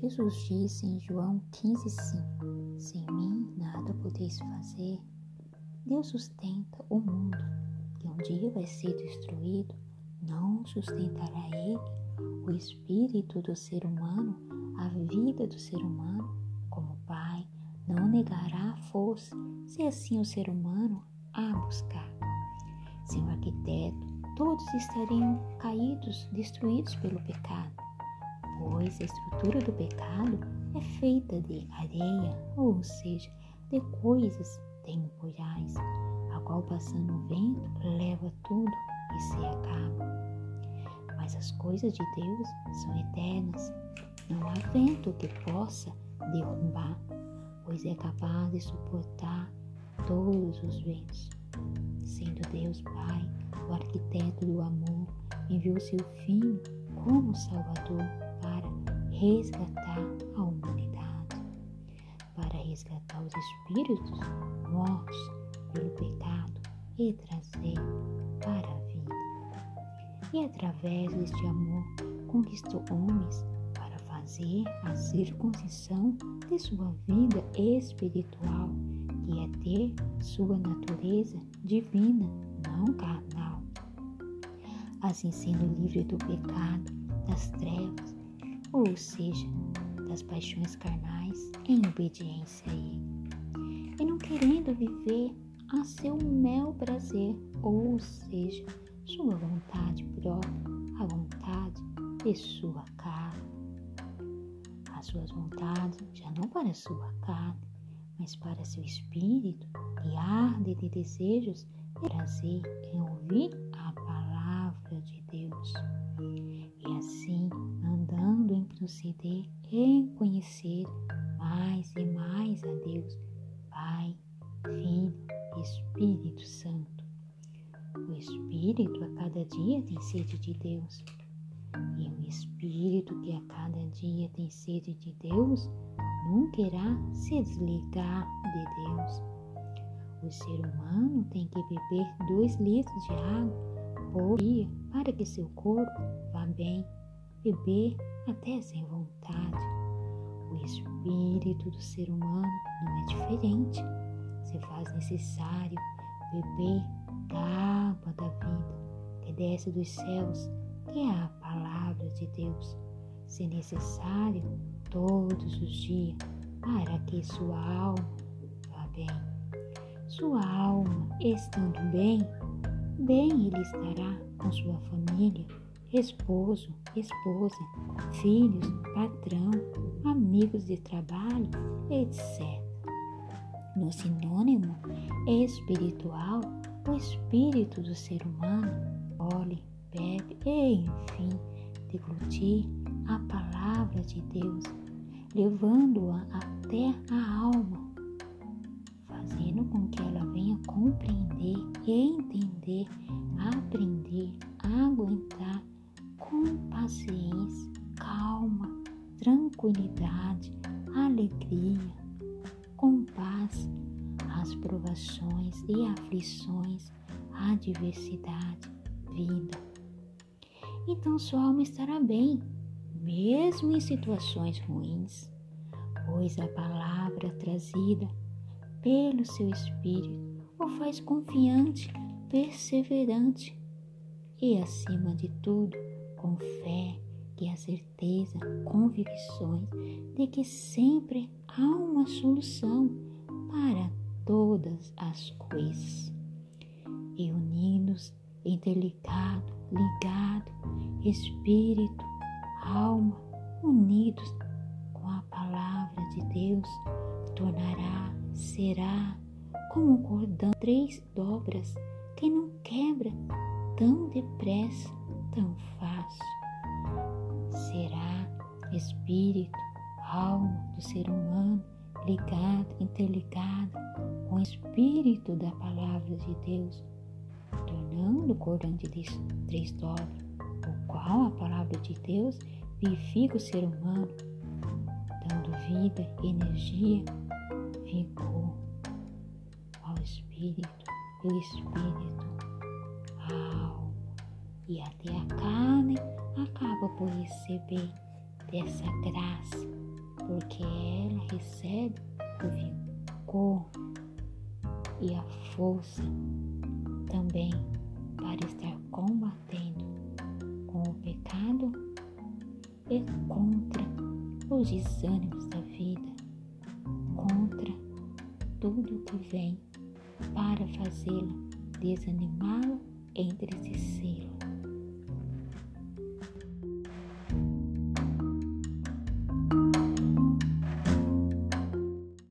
Jesus disse em João 15,5: Sem mim nada podeis fazer. Deus sustenta o mundo, que um dia vai ser destruído, não sustentará ele o espírito do ser humano, a vida do ser humano, como Pai, não negará a força, se assim o ser humano a buscar. Sem o arquiteto, todos estariam caídos, destruídos pelo pecado pois a estrutura do pecado é feita de areia, ou seja, de coisas temporais, a qual passando o vento leva tudo e se acaba. Mas as coisas de Deus são eternas, não há vento que possa derrubar, pois é capaz de suportar todos os ventos. Sendo Deus Pai, o arquiteto do amor, enviou seu Filho como Salvador resgatar a humanidade, para resgatar os espíritos mortos pelo pecado e trazer para a vida. E através deste amor conquistou homens para fazer a circuncisão de sua vida espiritual, que é ter sua natureza divina, não carnal. Assim sendo livre do pecado, das trevas ou seja, das paixões carnais em obediência a Ele, e não querendo viver a seu mel prazer, ou seja, sua vontade própria, a vontade de sua carne. As suas vontades já não para sua carne, mas para seu espírito, que arde de desejos e prazer em ouvir a palavra de Deus. E assim proceder em conhecer mais e mais a Deus, Pai, Filho e Espírito Santo. O Espírito a cada dia tem sede de Deus. E o Espírito que a cada dia tem sede de Deus nunca irá se desligar de Deus. O ser humano tem que beber dois litros de água por dia para que seu corpo vá bem. Beber até sem vontade. O espírito do ser humano não é diferente. Se faz necessário beber da água da vida que desce dos céus, que é a palavra de Deus, se necessário todos os dias, para que sua alma vá bem. Sua alma estando bem, bem ele estará com sua família esposo, esposa, filhos, patrão, amigos de trabalho, etc. No sinônimo espiritual, o espírito do ser humano olhe, bebe e, enfim, deglutir a palavra de Deus, levando-a até a alma, fazendo com que ela venha compreender, entender, aprender, aguentar com paciência, calma, tranquilidade, alegria, com paz, as provações e aflições, adversidade, vida. Então sua alma estará bem, mesmo em situações ruins, pois a palavra trazida pelo seu Espírito o faz confiante, perseverante e, acima de tudo, com fé e a certeza, convicções de que sempre há uma solução para todas as coisas. E unidos, interligado, ligado, espírito, alma, unidos com a palavra de Deus, tornará, será como um cordão, três dobras que não quebra tão depressa tão fácil. Será espírito, alma do ser humano ligado, interligado com o espírito da palavra de Deus, tornando o cordão de três dobras, o qual a palavra de Deus vivifica o ser humano, dando vida, energia, vigor ao espírito o espírito e até a carne acaba por receber dessa graça porque ela recebe o vigor e a força também para estar combatendo com o pecado e contra os desânimos da vida, contra tudo que vem para fazê-la desanimá-la, entristecê-la.